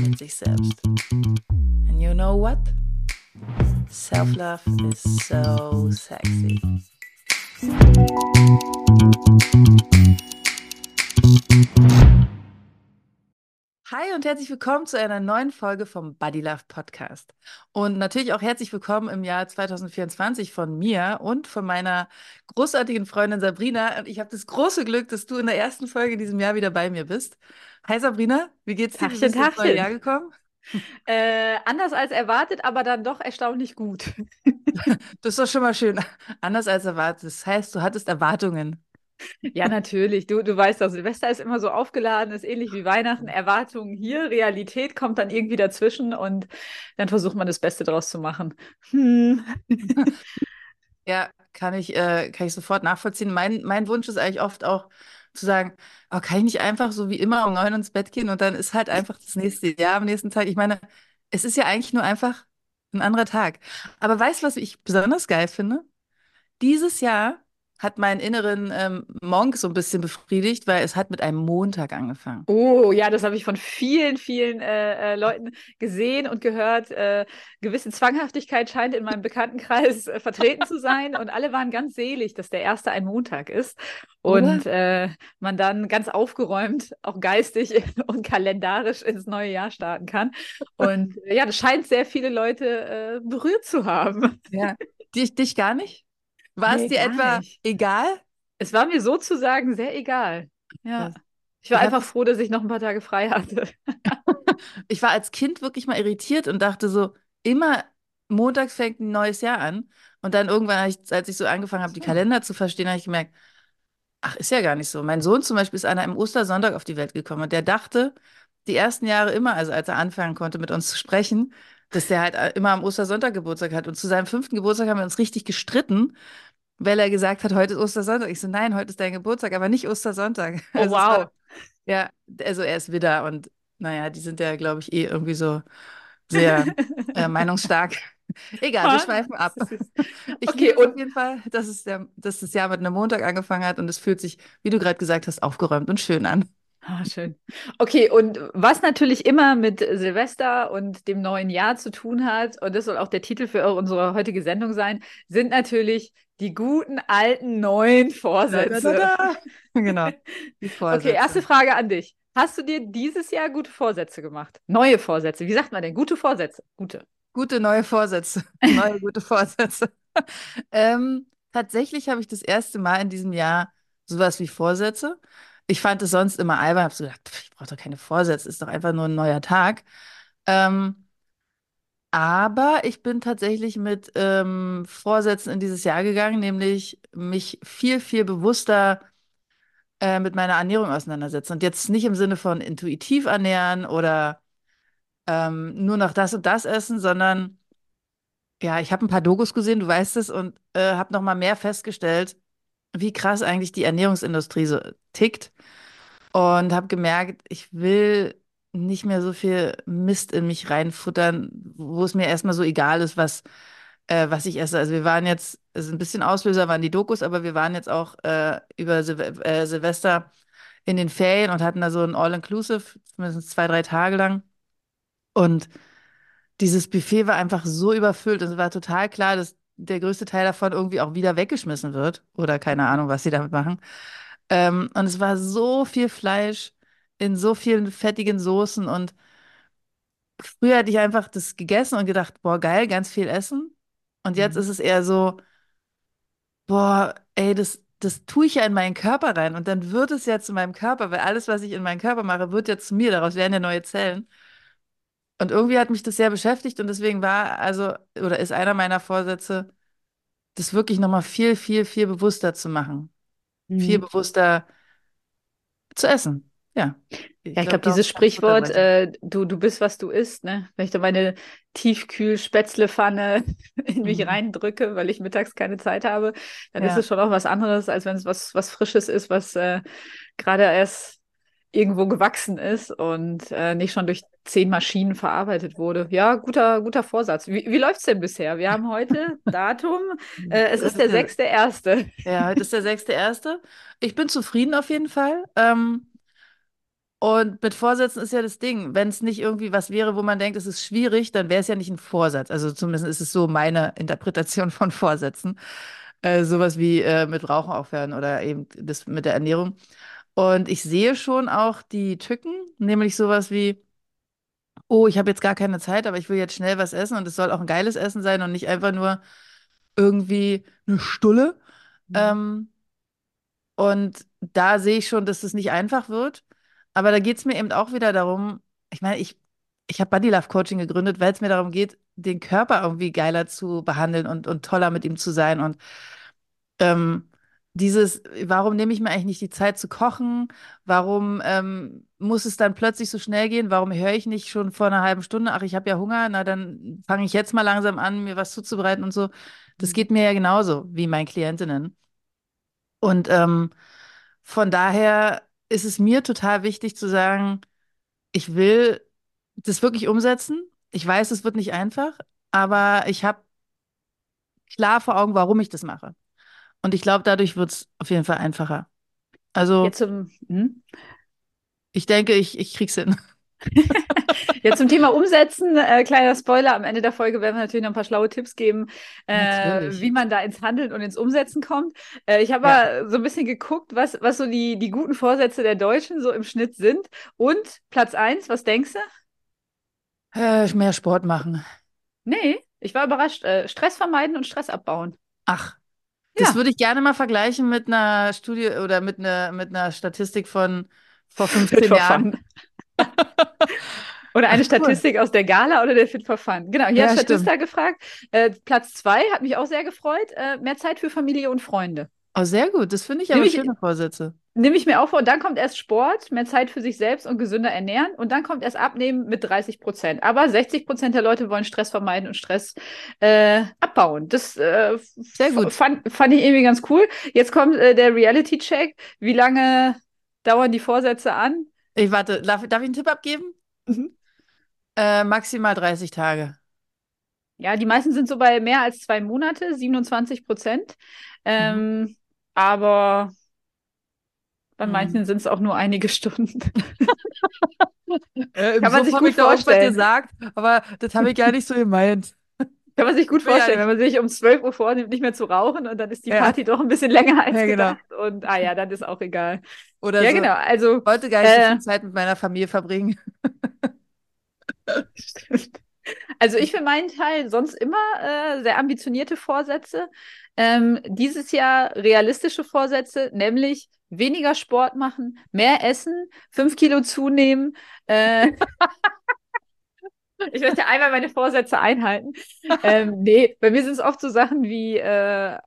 mit sich selbst. And you know what? Self-love is so sexy. Hi und herzlich willkommen zu einer neuen Folge vom Body Love Podcast. Und natürlich auch herzlich willkommen im Jahr 2024 von mir und von meiner großartigen Freundin Sabrina. Und ich habe das große Glück, dass du in der ersten Folge in diesem Jahr wieder bei mir bist. Hi Sabrina, wie geht's dir? Tachchen, Wie bist du ins neue Tachchen. Jahr gekommen? Äh, anders als erwartet, aber dann doch erstaunlich gut. Das ist doch schon mal schön. Anders als erwartet. Das heißt, du hattest Erwartungen. Ja, natürlich. Du, du weißt doch, Silvester ist immer so aufgeladen, ist ähnlich wie Weihnachten. Erwartungen hier, Realität kommt dann irgendwie dazwischen und dann versucht man das Beste draus zu machen. Hm. Ja, kann ich, äh, kann ich sofort nachvollziehen. Mein, mein Wunsch ist eigentlich oft auch zu sagen, oh, kann ich nicht einfach so wie immer um neun ins Bett gehen und dann ist halt einfach das nächste Jahr am nächsten Tag. Ich meine, es ist ja eigentlich nur einfach ein anderer Tag. Aber weißt du, was ich besonders geil finde? Dieses Jahr hat meinen inneren ähm, Monk so ein bisschen befriedigt, weil es hat mit einem Montag angefangen. Oh, ja, das habe ich von vielen, vielen äh, äh, Leuten gesehen und gehört. Äh, gewisse Zwanghaftigkeit scheint in meinem Bekanntenkreis äh, vertreten zu sein und alle waren ganz selig, dass der erste ein Montag ist und äh, man dann ganz aufgeräumt, auch geistig und kalendarisch ins neue Jahr starten kann. Und äh, ja, das scheint sehr viele Leute berührt zu haben. Ja. Dich, dich gar nicht? War es Nee, dir gar etwa nicht. egal? Es war mir sozusagen sehr egal. Ja. Ich war Ich einfach froh, dass ich noch ein paar Tage frei hatte. Ich war als Kind wirklich mal irritiert und dachte so, immer montags fängt ein neues Jahr an. Und dann irgendwann, ich, als ich so angefangen habe, die. Kalender zu verstehen, habe ich gemerkt, ach, ist ja gar nicht so. Mein Sohn zum Beispiel ist an einem Ostersonntag auf die Welt gekommen und der dachte die ersten Jahre immer, also als er anfangen konnte, mit uns zu sprechen, dass der halt äh, immer am Ostersonntag Geburtstag hat. Und zu seinem fünften Geburtstag haben wir uns richtig gestritten, weil er gesagt hat, heute ist Ostersonntag. Ich so, nein, heute ist dein Geburtstag, aber nicht Ostersonntag. Oh, Also es war- wow. ja, also er ist Widder und naja, die sind ja, glaube ich, eh irgendwie so sehr äh, meinungsstark. Egal, wir schweifen ab. Ich Okay, und- auf jeden Fall, dass es der, dass das Jahr mit einem Montag angefangen hat und es fühlt sich, wie du gerade gesagt hast, aufgeräumt und schön an. Ah, schön. Okay, und was natürlich immer mit Silvester und dem neuen Jahr zu tun hat, und das soll auch der Titel für unsere heutige Sendung sein, sind natürlich die guten alten neuen Vorsätze. Da, da, da. Genau. Die Vorsätze. Okay, erste Frage an dich. Hast du dir dieses Jahr gute Vorsätze gemacht? Neue Vorsätze. Wie sagt man denn? Gute Vorsätze. Gute. Gute neue Vorsätze. Neue gute Vorsätze. ähm, tatsächlich habe ich das erste Mal in diesem Jahr sowas wie Vorsätze. Ich fand es sonst immer albern, habe so gedacht, ich brauche doch keine Vorsätze, ist doch einfach nur ein neuer Tag. Ähm, aber ich bin tatsächlich mit ähm, Vorsätzen in dieses Jahr gegangen, nämlich mich viel, viel bewusster äh, mit meiner Ernährung auseinandersetzen. Und jetzt nicht im Sinne von intuitiv ernähren oder ähm, nur noch das und das essen, sondern ja, ich habe ein paar Dokus gesehen, du weißt es, und äh, habe noch mal mehr festgestellt, wie krass eigentlich die Ernährungsindustrie so tickt. Und habe gemerkt, ich will nicht mehr so viel Mist in mich reinfuttern, wo es mir erstmal so egal ist, was, äh, was ich esse. Also wir waren jetzt, also ein bisschen Auslöser waren die Dokus, aber wir waren jetzt auch äh, über Sil äh, Silvester in den Ferien und hatten da so ein All-Inclusive, zumindest zwei, drei Tage lang. Und dieses Buffet war einfach so überfüllt. Es war total klar, dass der größte Teil davon irgendwie auch wieder weggeschmissen wird. Oder keine Ahnung, was sie damit machen. Ähm, und es war so viel Fleisch in so vielen fettigen Soßen. Und früher hatte ich einfach das gegessen und gedacht, boah, geil, ganz viel essen. Und jetzt Mhm. ist es eher so, boah, ey, das, das tue ich ja in meinen Körper rein. Und dann wird es ja zu meinem Körper, weil alles, was ich in meinen Körper mache, wird ja zu mir. Daraus werden ja neue Zellen. Und irgendwie hat mich das sehr beschäftigt und deswegen war also oder ist einer meiner Vorsätze, das wirklich nochmal viel, viel, viel bewusster zu machen. Viel Mhm. bewusster zu essen. Ja. ich Ja, ich glaube, darauf dieses Sprichwort, äh, du, du bist, was du isst, ne? Wenn ich da meine Tiefkühl-Spätzlepfanne in mich Mhm. reindrücke, weil ich mittags keine Zeit habe, dann ist Ja. es schon auch was anderes, als wenn es was, was Frisches ist, was äh, gerade erst irgendwo gewachsen ist und äh, nicht schon durch zehn Maschinen verarbeitet wurde. Ja, guter, guter Vorsatz. Wie, wie läuft es denn bisher? Wir haben heute Datum, äh, es ist der ist der, sechste erste. ja, heute ist der sechste erste. Ich bin zufrieden auf jeden Fall. Ähm, und mit Vorsätzen ist ja das Ding, wenn es nicht irgendwie was wäre, wo man denkt, es ist schwierig, dann wäre es ja nicht ein Vorsatz. Also zumindest ist es so meine Interpretation von Vorsätzen. Äh, sowas wie äh, mit Rauchen aufhören oder eben das mit der Ernährung. Und ich sehe schon auch die Tücken, nämlich sowas wie, oh, ich habe jetzt gar keine Zeit, aber ich will jetzt schnell was essen und es soll auch ein geiles Essen sein und nicht einfach nur irgendwie eine Stulle. Ähm, und da sehe ich schon, dass es nicht einfach wird. Aber da geht es mir eben auch wieder darum, ich meine, ich, ich habe Body Love Coaching gegründet, weil es mir darum geht, den Körper irgendwie geiler zu behandeln und, und toller mit ihm zu sein. Und ähm, dieses, warum nehme ich mir eigentlich nicht die Zeit zu kochen? Warum ähm, muss es dann plötzlich so schnell gehen? Warum höre ich nicht schon vor einer halben Stunde, ach, ich habe ja Hunger, na dann fange ich jetzt mal langsam an, mir was zuzubereiten und so. Das geht mir ja genauso wie meinen Klientinnen. Und ähm, von daher ist es mir total wichtig zu sagen, ich will das wirklich umsetzen. Ich weiß, es wird nicht einfach, aber ich habe klar vor Augen, warum ich das mache. Und ich glaube, dadurch wird es auf jeden Fall einfacher. Also Jetzt zum, hm? ich denke, ich, ich krieg's hin. Ja, zum Thema Umsetzen, äh, kleiner Spoiler, am Ende der Folge werden wir natürlich noch ein paar schlaue Tipps geben, äh, wie man da ins Handeln und ins Umsetzen kommt. Äh, ich habe Ja. mal so ein bisschen geguckt, was, was so die, die guten Vorsätze der Deutschen so im Schnitt sind. Und Platz eins, was denkst du? Äh, mehr Sport machen. Nee, ich war überrascht. Äh, Stress vermeiden und Stress abbauen. Ach, das Ja, würde ich gerne mal vergleichen mit einer Studie oder mit einer, mit einer Statistik von vor Fit 15 for Jahren. Oder eine Ach, cool. Statistik aus der Gala oder der Fit for Fun. Genau, hier Ja, hat Statista stimmt. gefragt. Äh, Platz zwei hat mich auch sehr gefreut. Äh, mehr Zeit für Familie und Freunde. Oh, sehr gut. Das finde ich aber schöne Vorsätze. Nehme ich mir auch vor. Und dann kommt erst Sport, mehr Zeit für sich selbst und gesünder ernähren. Und dann kommt erst Abnehmen mit 30 Prozent. Aber 60 Prozent der Leute wollen Stress vermeiden und Stress äh, abbauen. Das äh, Sehr gut. fand, fand ich irgendwie ganz cool. Jetzt kommt äh, der Reality-Check. Wie lange dauern die Vorsätze an? Ich warte, darf, darf ich einen Tipp abgeben? Mhm. Äh, maximal 30 Tage. Ja, die meisten sind so bei mehr als zwei Monate, 27 Prozent. Mhm. Ähm, aber bei Mhm. manchen sind es auch nur einige Stunden. Äh, Kann man sich gut auch was vorstellen. gesagt, aber das habe ich gar nicht so gemeint. Kann man sich gut ja vorstellen, nicht. wenn man sich um 12 Uhr vornimmt, nicht mehr zu rauchen und dann ist die Ja. Party doch ein bisschen länger als Ja, genau. gedacht. Und ah ja, dann ist auch egal. Oder Ja, so. genau. Also, Heute gar nicht so äh, viel Zeit mit meiner Familie verbringen. also ich für meinen Teil sonst immer äh, sehr ambitionierte Vorsätze. Ähm, dieses Jahr realistische Vorsätze, nämlich weniger Sport machen, mehr essen, fünf Kilo zunehmen. Äh, ich möchte einmal meine Vorsätze einhalten. Ähm, nee, bei mir sind es oft so Sachen wie, äh,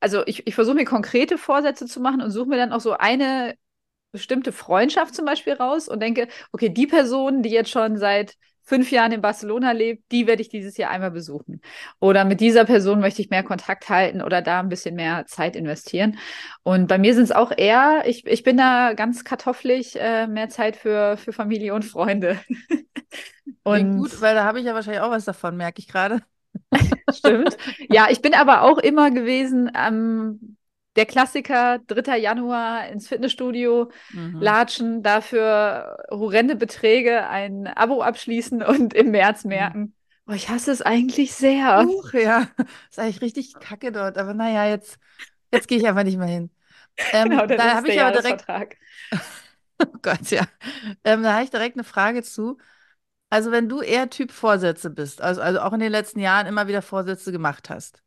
also ich, ich versuche mir konkrete Vorsätze zu machen und suche mir dann auch so eine bestimmte Freundschaft zum Beispiel raus und denke, okay, die Person, die jetzt schon seit fünf Jahren in Barcelona lebt, die werde ich dieses Jahr einmal besuchen. Oder mit dieser Person möchte ich mehr Kontakt halten oder da ein bisschen mehr Zeit investieren. Und bei mir sind es auch eher, ich, ich bin da ganz kartoffelig, äh, mehr Zeit für, für Familie und Freunde. Und gut, weil da habe ich ja wahrscheinlich auch was davon, merke ich gerade. Stimmt. Ja, ich bin aber auch immer gewesen, ähm, der Klassiker, 3. Januar ins Fitnessstudio, Mhm. latschen, dafür horrende Beträge, ein Abo abschließen und im März Mhm. merken, oh, ich hasse es eigentlich sehr. Huch, ja, ist eigentlich richtig kacke dort. Aber naja, jetzt, jetzt gehe ich einfach nicht mehr hin. Ähm, Genau, da habe ich aber direkt, oh Gott, ja. Ähm, da habe ich direkt eine Frage zu. Also, wenn du eher Typ Vorsätze bist, also, also auch in den letzten Jahren immer wieder Vorsätze gemacht hast,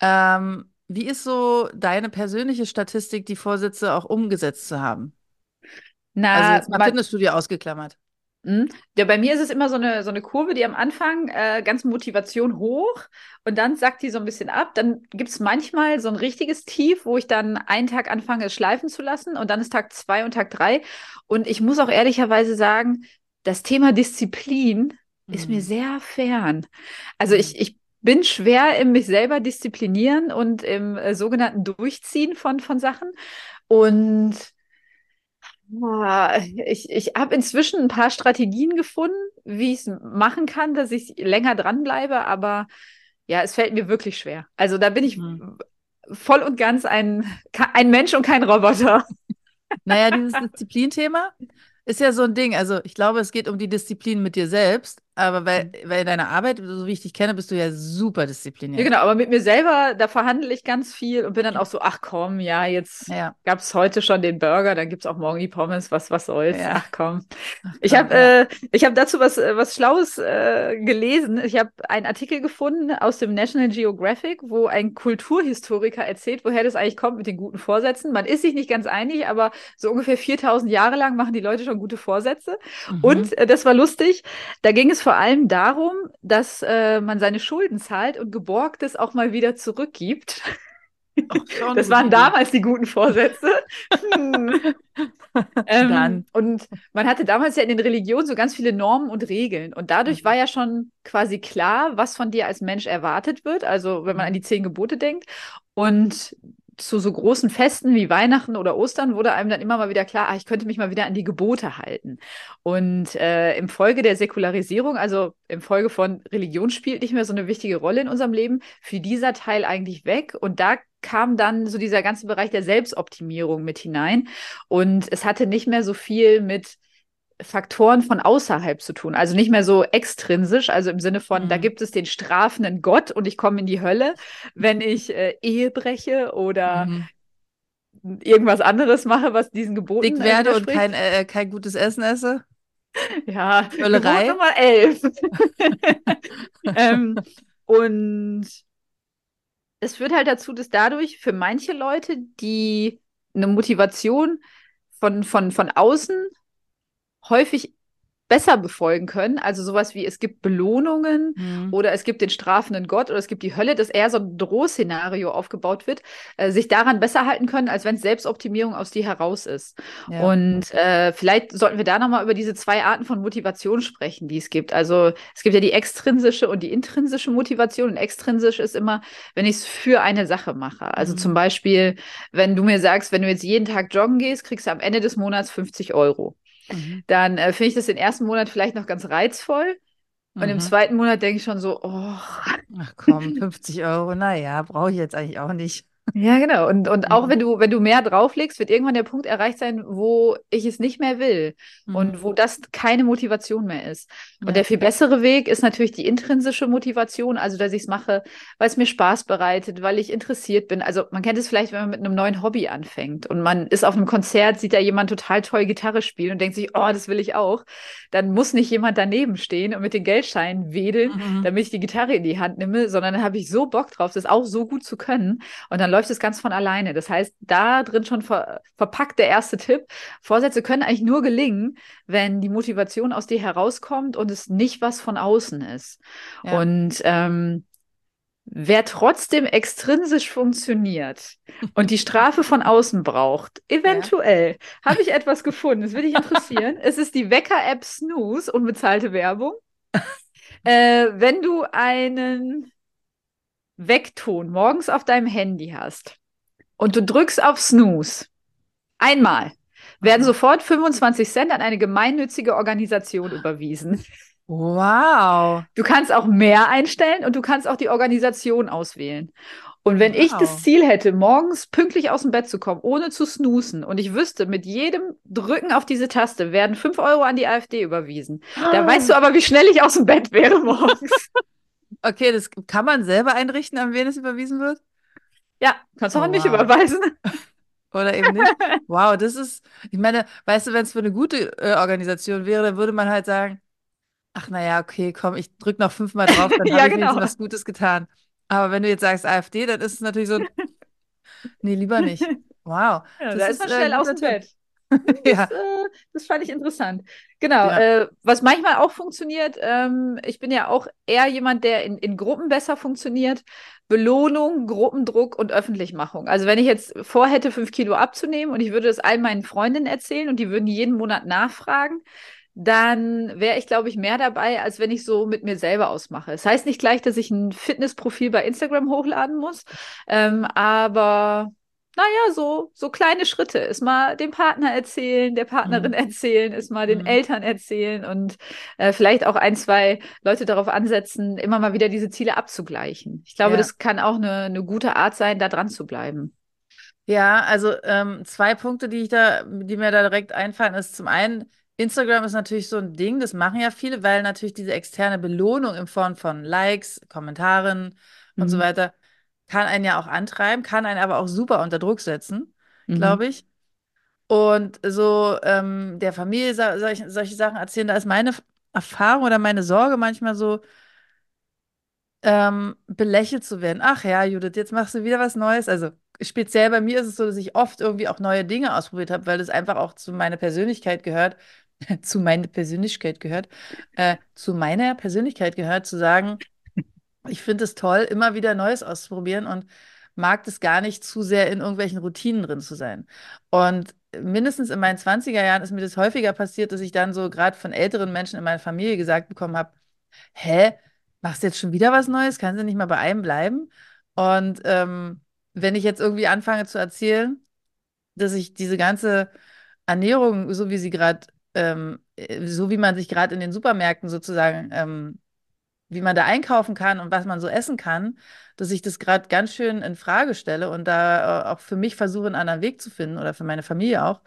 ähm, wie ist so deine persönliche Statistik, die Vorsätze auch umgesetzt zu haben? Also Na, jetzt mal man, Fitnessstudio ausgeklammert. Mhm. Ja, bei mir ist es immer so eine, so eine Kurve, die am Anfang äh, ganz Motivation hoch und dann sackt die so ein bisschen ab. Dann gibt es manchmal so ein richtiges Tief, wo ich dann einen Tag anfange, es schleifen zu lassen und dann ist Tag zwei und Tag drei. Und ich muss auch ehrlicherweise sagen, das Thema Disziplin ist mir mhm. sehr fern. Also ich, ich bin schwer im mich selber disziplinieren und im äh, sogenannten Durchziehen von, von Sachen. Und ich, ich habe inzwischen ein paar Strategien gefunden, wie ich es machen kann, dass ich länger dranbleibe, aber ja, es fällt mir wirklich schwer. Also da bin ich mhm. voll und ganz ein, ein Mensch und kein Roboter. Naja, dieses Disziplinthema ist ja so ein Ding. Also ich glaube, es geht um die Disziplin mit dir selbst. Aber weil, mhm. weil in deiner Arbeit, so wie ich dich kenne, bist du ja super diszipliniert. Ja, genau, aber mit mir selber, da verhandle ich ganz viel und bin dann auch so, ach komm, ja, jetzt ja. gab es heute schon den Burger, dann gibt es auch morgen die Pommes, was, was soll's. Ja. Ach komm. Ach, ich habe äh, hab dazu was, äh, was Schlaues äh, gelesen. Ich habe einen Artikel gefunden aus dem National Geographic, wo ein Kulturhistoriker erzählt, woher das eigentlich kommt mit den guten Vorsätzen. Man ist sich nicht ganz einig, aber so ungefähr 4000 Jahre lang machen die Leute schon gute Vorsätze. Mhm. Und äh, das war lustig, da ging es vor allem darum, dass äh, man seine Schulden zahlt und Geborgtes auch mal wieder zurückgibt. Ach, das waren damals die guten Vorsätze. Hm. ähm, und man hatte damals ja in den Religionen so ganz viele Normen und Regeln. Und dadurch mhm. war ja schon quasi klar, was von dir als Mensch erwartet wird. Also wenn man an die zehn Gebote denkt. Und zu so großen Festen wie Weihnachten oder Ostern wurde einem dann immer mal wieder klar, ah, ich könnte mich mal wieder an die Gebote halten. Und äh, im Folge der Säkularisierung, also im Folge von Religion spielt nicht mehr so eine wichtige Rolle in unserem Leben, fiel dieser Teil eigentlich weg. Und da kam dann so dieser ganze Bereich der Selbstoptimierung mit hinein. Und es hatte nicht mehr so viel mit Faktoren von außerhalb zu tun. Also nicht mehr so extrinsisch, also im Sinne von, mhm. da gibt es den strafenden Gott und ich komme in die Hölle, wenn ich äh, Ehe breche oder mhm. irgendwas anderes mache, was diesen Geboten Dick werde und kein, äh, kein gutes Essen esse. Ja, Völlerei. Nummer elf. ähm, und es führt halt dazu, dass dadurch für manche Leute, die eine Motivation von, von, von außen häufig besser befolgen können. Also sowas wie es gibt Belohnungen mhm. oder es gibt den strafenden Gott oder es gibt die Hölle, dass eher so ein Drohszenario aufgebaut wird, äh, sich daran besser halten können, als wenn es Selbstoptimierung aus dir heraus ist. Ja. Und äh, vielleicht sollten wir da nochmal über diese zwei Arten von Motivation sprechen, die es gibt. Also es gibt ja die extrinsische und die intrinsische Motivation. Und extrinsisch ist immer, wenn ich es für eine Sache mache. Also mhm. zum Beispiel, wenn du mir sagst, wenn du jetzt jeden Tag joggen gehst, kriegst du am Ende des Monats 50 Euro. Mhm. Dann äh, finde ich das den ersten Monat vielleicht noch ganz reizvoll. Und mhm. im zweiten Monat denke ich schon so, oh. Ach komm, 50 Euro, naja, brauche ich jetzt eigentlich auch nicht. Ja, genau. Und, und auch mhm. wenn du, wenn du mehr drauflegst, wird irgendwann der Punkt erreicht sein, wo ich es nicht mehr will mhm. und wo das keine Motivation mehr ist. Und ja. der viel bessere Weg ist natürlich die intrinsische Motivation, also dass ich es mache, weil es mir Spaß bereitet, weil ich interessiert bin. Also man kennt es vielleicht, wenn man mit einem neuen Hobby anfängt und man ist auf einem Konzert, sieht da jemand total toll Gitarre spielen und denkt sich, oh, das will ich auch. Dann muss nicht jemand daneben stehen und mit den Geldscheinen wedeln, mhm. damit ich die Gitarre in die Hand nehme, sondern dann habe ich so Bock drauf, das auch so gut zu können. Und dann läuft es ganz von alleine. Das heißt, da drin schon ver verpackt der erste Tipp. Vorsätze können eigentlich nur gelingen, wenn die Motivation aus dir herauskommt und es nicht was von außen ist. Ja. Und ähm, Wer trotzdem extrinsisch funktioniert und die Strafe von außen braucht, eventuell ja. habe ich etwas gefunden. Das würde dich interessieren. es ist die Wecker-App Snooze, unbezahlte Werbung. äh, wenn du einen Weckton morgens auf deinem Handy hast und du drückst auf Snooze, einmal, werden mhm. sofort 25 Cent an eine gemeinnützige Organisation überwiesen. Wow. Du kannst auch mehr einstellen und du kannst auch die Organisation auswählen. Und wenn wow. ich das Ziel hätte, morgens pünktlich aus dem Bett zu kommen, ohne zu snoosen, und ich wüsste, mit jedem Drücken auf diese Taste werden 5 Euro an die AfD überwiesen, oh. da weißt du aber, wie schnell ich aus dem Bett wäre morgens. Okay, das kann man selber einrichten, an wen es überwiesen wird? Ja, kannst du oh, auch nicht wow. überweisen. Oder eben nicht. Wow, das ist, ich meine, weißt du, wenn es für eine gute äh, Organisation wäre, dann würde man halt sagen, ach naja, okay, komm, ich drücke noch fünfmal drauf, dann ja, habe ich genau. was Gutes getan. Aber wenn du jetzt sagst AfD, dann ist es natürlich so, nee, lieber nicht. Wow. Ja, da ist man schnell aus dem Bett. ja. äh, das fand ich interessant. Genau. Ja. Äh, was manchmal auch funktioniert, ähm, ich bin ja auch eher jemand, der in, in Gruppen besser funktioniert. Belohnung, Gruppendruck und Öffentlichmachung. Also wenn ich jetzt vorhätte, fünf Kilo abzunehmen und ich würde das all meinen Freundinnen erzählen und die würden jeden Monat nachfragen, dann wäre ich, glaube ich, mehr dabei, als wenn ich so mit mir selber ausmache. Das heißt nicht gleich, dass ich ein Fitnessprofil bei Instagram hochladen muss, ähm, aber naja, so, so kleine Schritte. Ist mal dem Partner erzählen, der Partnerin mhm. erzählen, ist mal den mhm. Eltern erzählen und äh, vielleicht auch ein, zwei Leute darauf ansetzen, immer mal wieder diese Ziele abzugleichen. Ich glaube, ja. das kann auch eine, eine gute Art sein, da dran zu bleiben. Ja, also ähm, zwei Punkte, die ich da, die mir da direkt einfallen, ist zum einen, Instagram ist natürlich so ein Ding, das machen ja viele, weil natürlich diese externe Belohnung in Form von Likes, Kommentaren mhm. und so mhm. weiter kann einen ja auch antreiben, kann einen aber auch super unter Druck setzen, mhm. glaube ich. Und so ähm, der Familie solche, solche Sachen erzählen, da ist meine Erfahrung oder meine Sorge manchmal so, ähm, belächelt zu werden. Ach ja, Judith, jetzt machst du wieder was Neues. Also speziell bei mir ist es so, dass ich oft irgendwie auch neue Dinge ausprobiert habe, weil das einfach auch zu meiner Persönlichkeit gehört, zu meiner Persönlichkeit gehört, äh, zu meiner Persönlichkeit gehört, zu sagen, ich finde es toll, immer wieder Neues auszuprobieren und mag es gar nicht zu sehr in irgendwelchen Routinen drin zu sein. Und mindestens in meinen 20er Jahren ist mir das häufiger passiert, dass ich dann so gerade von älteren Menschen in meiner Familie gesagt bekommen habe, hä, machst du jetzt schon wieder was Neues? Kannst du nicht mal bei einem bleiben? Und ähm, wenn ich jetzt irgendwie anfange zu erzählen, dass ich diese ganze Ernährung, so wie sie gerade, ähm, äh, so wie man sich gerade in den Supermärkten sozusagen ähm, wie man da einkaufen kann und was man so essen kann, dass ich das gerade ganz schön in Frage stelle und da äh, auch für mich versuche, einen anderen Weg zu finden oder für meine Familie auch,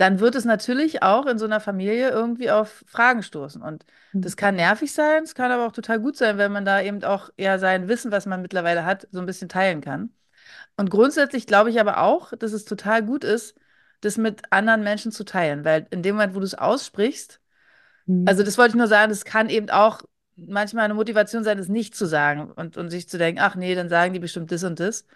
dann wird es natürlich auch in so einer Familie irgendwie auf Fragen stoßen. Und mhm. das kann nervig sein, es kann aber auch total gut sein, wenn man da eben auch ja sein Wissen, was man mittlerweile hat, so ein bisschen teilen kann. Und grundsätzlich glaube ich aber auch, dass es total gut ist, das mit anderen Menschen zu teilen, weil in dem Moment, wo du es aussprichst, mhm. also das wollte ich nur sagen, das kann eben auch manchmal eine Motivation sein, es nicht zu sagen und, und sich zu denken, ach nee, dann sagen die bestimmt das und das.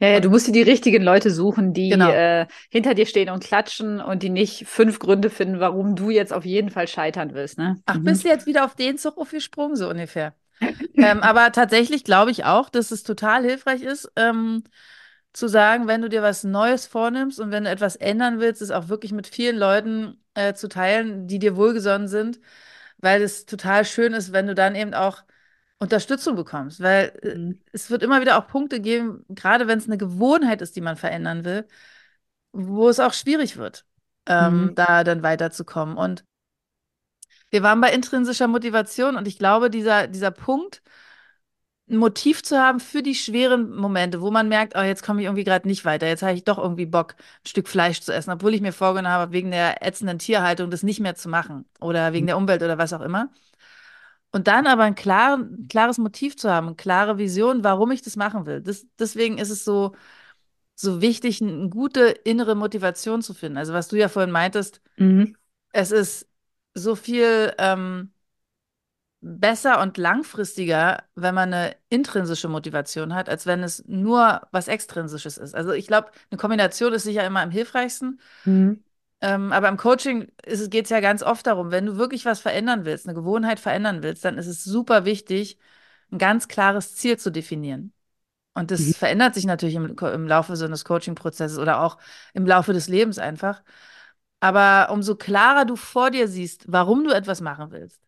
Ja, ja, du musst dir die richtigen Leute suchen, die genau. äh, hinter dir stehen und klatschen und die nicht fünf Gründe finden, warum du jetzt auf jeden Fall scheitern willst. Ne? Ach, mhm. bist du jetzt wieder auf den Zug aufgesprungen, so ungefähr. ähm, aber tatsächlich glaube ich auch, dass es total hilfreich ist, ähm, zu sagen, wenn du dir was Neues vornimmst und wenn du etwas ändern willst, es auch wirklich mit vielen Leuten äh, zu teilen, die dir wohlgesonnen sind weil es total schön ist, wenn du dann eben auch Unterstützung bekommst, weil äh, mhm. es wird immer wieder auch Punkte geben, gerade wenn es eine Gewohnheit ist, die man verändern will, wo es auch schwierig wird, ähm, mhm. da dann weiterzukommen. Und wir waren bei intrinsischer Motivation und ich glaube, dieser, dieser Punkt, ein Motiv zu haben für die schweren Momente, wo man merkt, oh, jetzt komme ich irgendwie gerade nicht weiter, jetzt habe ich doch irgendwie Bock, ein Stück Fleisch zu essen, obwohl ich mir vorgenommen habe, wegen der ätzenden Tierhaltung das nicht mehr zu machen oder wegen der Umwelt oder was auch immer. Und dann aber ein klar, klares Motiv zu haben, eine klare Vision, warum ich das machen will. Das, deswegen ist es so, so wichtig, eine gute innere Motivation zu finden. Also was du ja vorhin meintest, mhm. es ist so viel ähm, besser und langfristiger, wenn man eine intrinsische Motivation hat, als wenn es nur was Extrinsisches ist. Also ich glaube, eine Kombination ist sicher immer am hilfreichsten. Mhm. Ähm, aber im Coaching geht es ja ganz oft darum, wenn du wirklich was verändern willst, eine Gewohnheit verändern willst, dann ist es super wichtig, ein ganz klares Ziel zu definieren. Und das mhm. verändert sich natürlich im, im Laufe so eines Coaching-Prozesses oder auch im Laufe des Lebens einfach. Aber umso klarer du vor dir siehst, warum du etwas machen willst,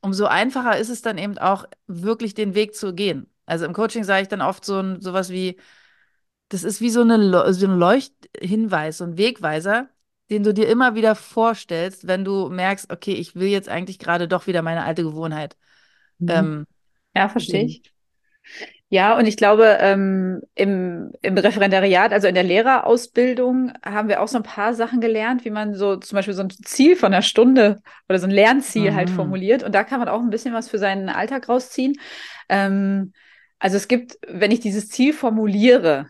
umso einfacher ist es dann eben auch, wirklich den Weg zu gehen. Also im Coaching sage ich dann oft so ein, sowas wie, das ist wie so, eine, so ein Leuchthinweis, so ein Wegweiser, den du dir immer wieder vorstellst, wenn du merkst, okay, ich will jetzt eigentlich gerade doch wieder meine alte Gewohnheit. Mhm. Ähm, ja, verstehe ich. Ja, und ich glaube, ähm, im, im Referendariat, also in der Lehrerausbildung, haben wir auch so ein paar Sachen gelernt, wie man so zum Beispiel so ein Ziel von einer Stunde oder so ein Lernziel halt mhm. halt formuliert. Und da kann man auch ein bisschen was für seinen Alltag rausziehen. Ähm, also es gibt, wenn ich dieses Ziel formuliere,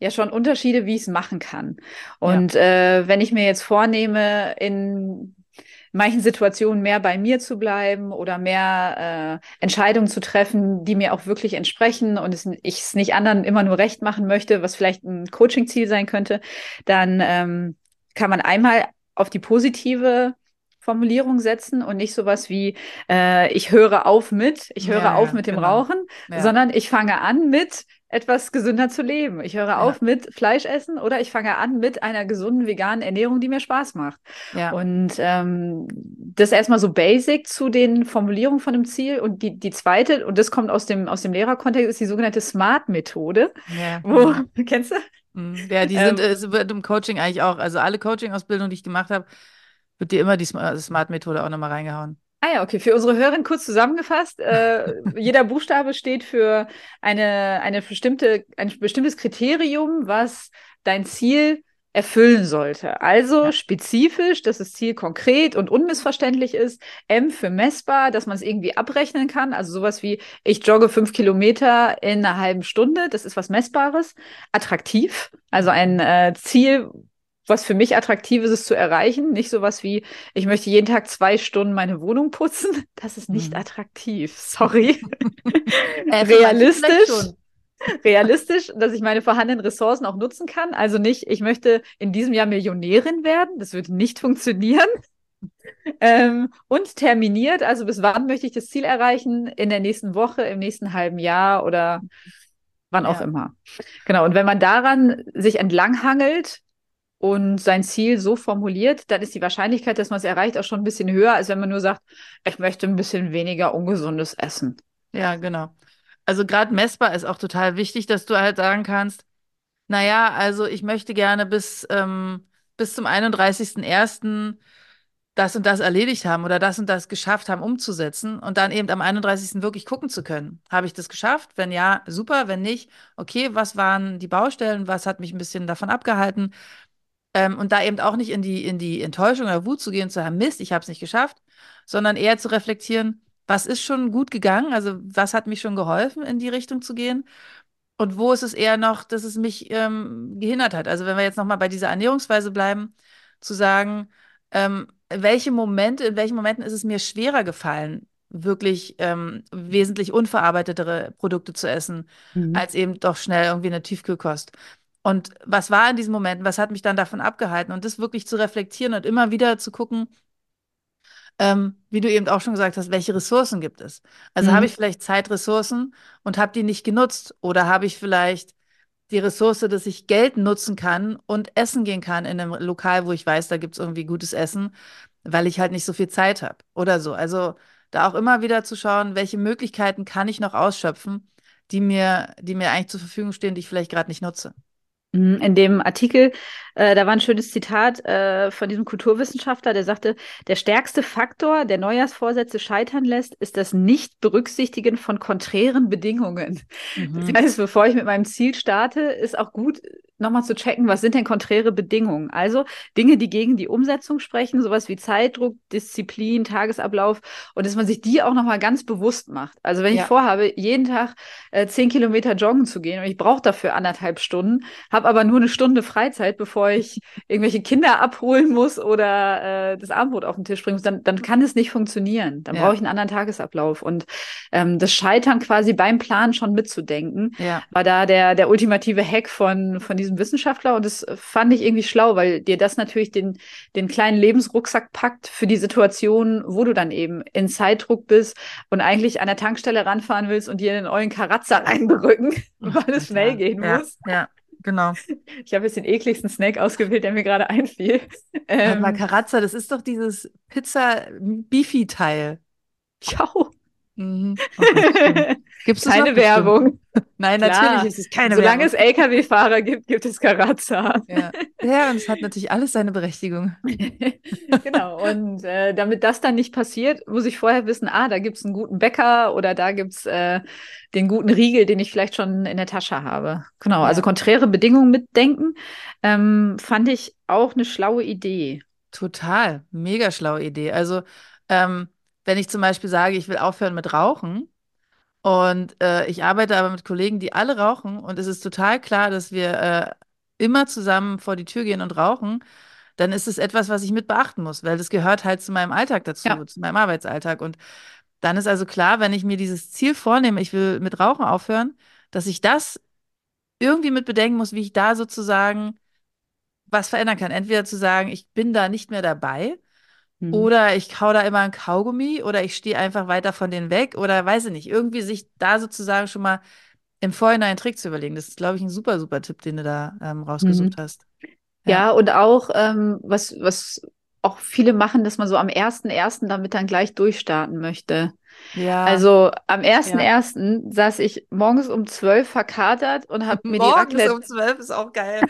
ja schon Unterschiede, wie ich es machen kann. Und ja. äh, wenn ich mir jetzt vornehme, in manchen Situationen mehr bei mir zu bleiben oder mehr äh, Entscheidungen zu treffen, die mir auch wirklich entsprechen und es, ich es nicht anderen immer nur recht machen möchte, was vielleicht ein Coaching-Ziel sein könnte, dann ähm, kann man einmal auf die positive Formulierung setzen und nicht sowas wie äh, ich höre auf mit, ich höre Ja, auf mit dem genau. Rauchen, Ja. sondern ich fange an mit etwas gesünder zu leben. Ich höre Ja. auf mit Fleisch essen oder ich fange an mit einer gesunden veganen Ernährung, die mir Spaß macht. Ja. Und ähm, das erstmal so basic zu den Formulierungen von dem Ziel. Und die, die zweite, und das kommt aus dem, aus dem Lehrerkontext, ist die sogenannte SMART-Methode. Ja, Wo, genau. kennst du? Mhm. Ja, die Ähm, sind äh, es wird im Coaching eigentlich auch. Also alle Coaching-Ausbildungen, die ich gemacht habe, wird dir immer die Sma- Smart-Methode auch nochmal reingehauen. Ah ja, okay. Für unsere Hörerin kurz zusammengefasst. Äh, jeder Buchstabe steht für eine, eine bestimmte, ein bestimmtes Kriterium, was dein Ziel erfüllen sollte. Also Ja. spezifisch, dass das Ziel konkret und unmissverständlich ist. M für messbar, dass man es irgendwie abrechnen kann. Also sowas wie, ich jogge fünf Kilometer in einer halben Stunde. Das ist was Messbares. Attraktiv, also ein äh, Ziel, was für mich attraktiv ist, es zu erreichen. Nicht sowas wie, ich möchte jeden Tag zwei Stunden meine Wohnung putzen. Das ist nicht Mhm. attraktiv. Sorry. Äh, Realistisch. Realistisch, dass ich meine vorhandenen Ressourcen auch nutzen kann. Also nicht, ich möchte in diesem Jahr Millionärin werden. Das wird nicht funktionieren. Ähm, und terminiert, also bis wann möchte ich das Ziel erreichen? In der nächsten Woche, im nächsten halben Jahr oder wann auch Ja. immer. Genau. Und wenn man daran sich entlanghangelt und sein Ziel so formuliert, dann ist die Wahrscheinlichkeit, dass man es erreicht, auch schon ein bisschen höher, als wenn man nur sagt, ich möchte ein bisschen weniger ungesundes Essen. Ja, genau. Also gerade messbar ist auch total wichtig, dass du halt sagen kannst, naja, also ich möchte gerne bis, ähm, bis zum 31.01. das und das erledigt haben oder das und das geschafft haben umzusetzen und dann eben am 31. wirklich gucken zu können. Habe ich das geschafft? Wenn ja, super. Wenn nicht, okay, was waren die Baustellen? Was hat mich ein bisschen davon abgehalten? Ähm, und da eben auch nicht in die, in die Enttäuschung oder Wut zu gehen, zu haben, Mist, ich habe es nicht geschafft, sondern eher zu reflektieren, was ist schon gut gegangen? Also was hat mich schon geholfen, in die Richtung zu gehen? Und wo ist es eher noch, dass es mich ähm, gehindert hat? Also wenn wir jetzt nochmal bei dieser Ernährungsweise bleiben, zu sagen, ähm, welche Momente, in welchen Momenten ist es mir schwerer gefallen, wirklich ähm, wesentlich unverarbeitetere Produkte zu essen, als eben doch schnell irgendwie eine Tiefkühlkost. Und was war in diesen Momenten, was hat mich dann davon abgehalten? Und das wirklich zu reflektieren und immer wieder zu gucken, ähm, wie du eben auch schon gesagt hast, welche Ressourcen gibt es? Also Mhm. habe ich vielleicht Zeitressourcen und habe die nicht genutzt? Oder habe ich vielleicht die Ressource, dass ich Geld nutzen kann und essen gehen kann in einem Lokal, wo ich weiß, da gibt es irgendwie gutes Essen, weil ich halt nicht so viel Zeit habe oder so. Also da auch immer wieder zu schauen, welche Möglichkeiten kann ich noch ausschöpfen, die mir, die mir eigentlich zur Verfügung stehen, die ich vielleicht gerade nicht nutze. Mhm, In dem Artikel, äh, da war ein schönes Zitat äh, von diesem Kulturwissenschaftler, der sagte, der stärkste Faktor, der Neujahrsvorsätze scheitern lässt, ist das Nicht-Berücksichtigen von konträren Bedingungen. Das Mhm. heißt, bevor ich mit meinem Ziel starte, ist auch gut, nochmal zu checken, was sind denn konträre Bedingungen? Also Dinge, die gegen die Umsetzung sprechen, sowas wie Zeitdruck, Disziplin, Tagesablauf und dass man sich die auch nochmal ganz bewusst macht. Also wenn ich Ja. vorhabe, jeden Tag äh, zehn Kilometer joggen zu gehen und ich brauche dafür anderthalb Stunden, habe aber nur eine Stunde Freizeit, bevor ich irgendwelche Kinder abholen muss oder äh, das Abendbrot auf den Tisch bringen muss, dann, dann kann es nicht funktionieren. Dann Ja. brauche ich einen anderen Tagesablauf. Und ähm, das Scheitern quasi beim Plan schon mitzudenken, Ja, war da der, der ultimative Hack von, von diesem Wissenschaftler. Und das fand ich irgendwie schlau, weil dir das natürlich den, den kleinen Lebensrucksack packt für die Situation, wo du dann eben in Zeitdruck bist und eigentlich an der Tankstelle ranfahren willst und dir einen ollen Karatzer reinberücken, weil es schnell gehen ja, muss. Ja, genau. Ich habe jetzt den ekligsten Snack ausgewählt, der mir gerade einfiel. Ähm, Ähm, Carazza, das ist doch dieses Pizza-Beefy-Teil. ja, Mhm. Gibt's das keine. Werbung. Nein, Klar. natürlich ist es keine Solange Werbung. es Lkw-Fahrer gibt, gibt es Karazza. Ja. ja, und es hat natürlich alles seine Berechtigung. genau. Und äh, damit das dann nicht passiert, muss ich vorher wissen, ah, da gibt es einen guten Bäcker oder da gibt es äh, den guten Riegel, den ich vielleicht schon in der Tasche habe. Genau, Ja. also konträre Bedingungen mitdenken, ähm, fand ich auch eine schlaue Idee. Total, mega schlaue Idee. Also, ähm, wenn ich zum Beispiel sage, ich will aufhören mit Rauchen und äh, ich arbeite aber mit Kollegen, die alle rauchen und es ist total klar, dass wir äh, immer zusammen vor die Tür gehen und rauchen, dann ist es etwas, was ich mit beachten muss, weil das gehört halt zu meinem Alltag dazu, Ja. zu meinem Arbeitsalltag. Und dann ist also klar, wenn ich mir dieses Ziel vornehme, ich will mit Rauchen aufhören, dass ich das irgendwie mit bedenken muss, wie ich da sozusagen was verändern kann. Entweder zu sagen, ich bin da nicht mehr dabei Mhm. oder ich kau da immer ein Kaugummi oder ich stehe einfach weiter von denen weg oder weiß ich nicht. Irgendwie sich da sozusagen schon mal im Vorhinein einen Trick zu überlegen. Das ist, glaube ich, ein super, super Tipp, den du da ähm, rausgesucht Mhm. hast. Ja. Ja, und auch, ähm, was, was auch viele machen, dass man so am ersten ersten damit dann gleich durchstarten möchte. Ja, Also am ersten ja. ersten saß ich morgens um 12 verkatert und habe mir die Morgens Raclette um zwölf ist auch geil.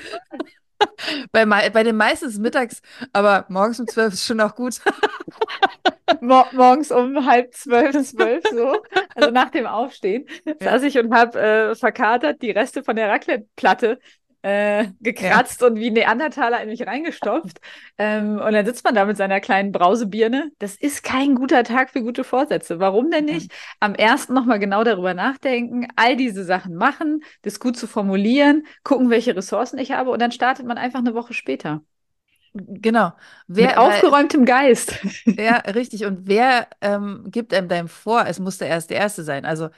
Bei, bei den meisten ist es mittags, aber morgens um zwölf ist schon auch gut. Mor morgens um halb zwölf, zwölf so, also nach dem Aufstehen, Ja, saß ich und habe äh, verkatert die Reste von der Raclette-Platte äh, ja, gekratzt und wie Neandertaler in mich reingestopft. Ähm, und dann sitzt man da mit seiner kleinen Brausebirne. Das ist kein guter Tag für gute Vorsätze. Warum denn ja. nicht? Am ersten nochmal genau darüber nachdenken, all diese Sachen machen, das gut zu formulieren, gucken, welche Ressourcen ich habe und dann startet man einfach eine Woche später. Genau. Mit Wer, weil, aufgeräumtem Geist. ja, richtig. Und wer ähm, gibt einem deinem vor, es muss der erste erste sein? Also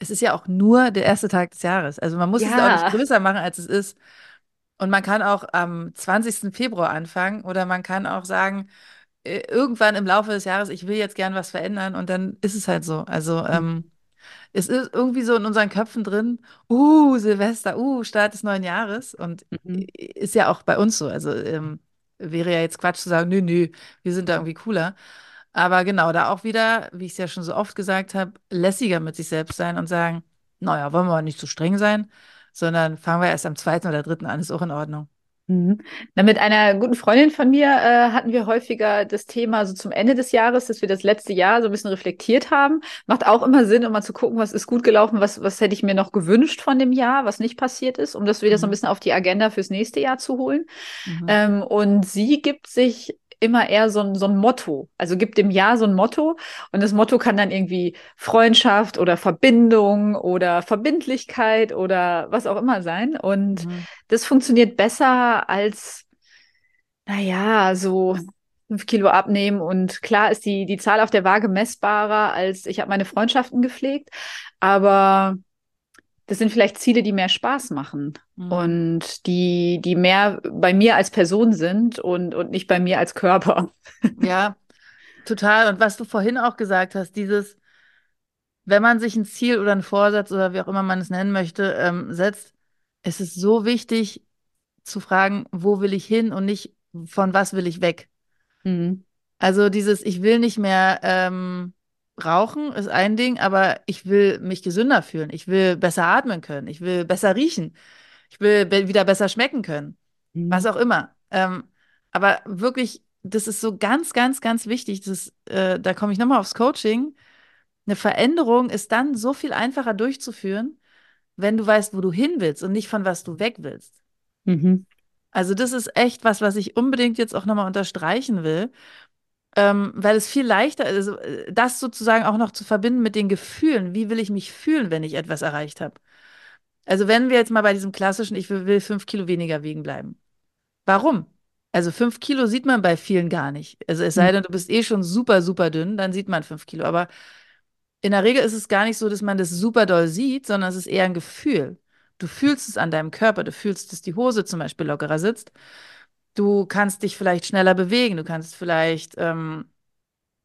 es ist ja auch nur der erste Tag des Jahres. Also man muss es ja auch nicht größer machen, als es ist. Und man kann auch am 20. Februar anfangen oder man kann auch sagen, äh, irgendwann im Laufe des Jahres, ich will jetzt gern was verändern und dann ist es halt so. Also ähm, es ist irgendwie so in unseren Köpfen drin, uh, Silvester, uh, Start des neuen Jahres und Mhm. ist ja auch bei uns so. Also ähm, wäre ja jetzt Quatsch zu sagen, nö, nö, wir sind da irgendwie cooler. Aber genau, da auch wieder, wie ich es ja schon so oft gesagt habe, lässiger mit sich selbst sein und sagen, naja, wollen wir mal nicht so streng sein, sondern fangen wir erst am zweiten oder dritten an, ist auch in Ordnung. Mhm. Na, mit einer guten Freundin von mir äh, hatten wir häufiger das Thema so zum Ende des Jahres, dass wir das letzte Jahr so ein bisschen reflektiert haben. Macht auch immer Sinn, um mal zu gucken, was ist gut gelaufen, was, was hätte ich mir noch gewünscht von dem Jahr, was nicht passiert ist, um das wieder so ein Mhm. bisschen auf die Agenda fürs nächste Jahr zu holen. Mhm. Ähm, und sie gibt sich immer eher so ein, so ein Motto, also gibt dem Jahr so ein Motto und das Motto kann dann irgendwie Freundschaft oder Verbindung oder Verbindlichkeit oder was auch immer sein. Und Mhm. das funktioniert besser als, naja, so fünf Kilo abnehmen. Und klar ist die, die Zahl auf der Waage messbarer als ich habe meine Freundschaften gepflegt, aber das sind vielleicht Ziele, die mehr Spaß machen Mhm. und die, die mehr bei mir als Person sind und, und nicht bei mir als Körper. Ja, total. Und was du vorhin auch gesagt hast, dieses, wenn man sich ein Ziel oder einen Vorsatz oder wie auch immer man es nennen möchte, ähm, setzt, es ist so wichtig zu fragen, wo will ich hin und nicht, von was will ich weg. Mhm. Also dieses, ich will nicht mehr ähm, rauchen, ist ein Ding, aber ich will mich gesünder fühlen. Ich will besser atmen können. Ich will besser riechen. Ich will be wieder besser schmecken können. Was Mhm. auch immer. Ähm, aber wirklich, das ist so ganz, ganz, ganz wichtig. Das ist, äh, da komme ich nochmal aufs Coaching. Eine Veränderung ist dann so viel einfacher durchzuführen, wenn du weißt, wo du hin willst und nicht von was du weg willst. Mhm. Also das ist echt was, was ich unbedingt jetzt auch nochmal unterstreichen will, ähm, weil es viel leichter ist, also, äh, das sozusagen auch noch zu verbinden mit den Gefühlen. Wie will ich mich fühlen, wenn ich etwas erreicht habe? Also wenn wir jetzt mal bei diesem klassischen, ich will, will fünf Kilo weniger wiegen bleiben. Warum? Also fünf Kilo sieht man bei vielen gar nicht. Also es sei denn, du bist eh schon super, super dünn, dann sieht man fünf Kilo. Aber in der Regel ist es gar nicht so, dass man das super doll sieht, sondern es ist eher ein Gefühl. Du fühlst es an deinem Körper, du fühlst, dass die Hose zum Beispiel lockerer sitzt. Du kannst dich vielleicht schneller bewegen, du kannst vielleicht ähm,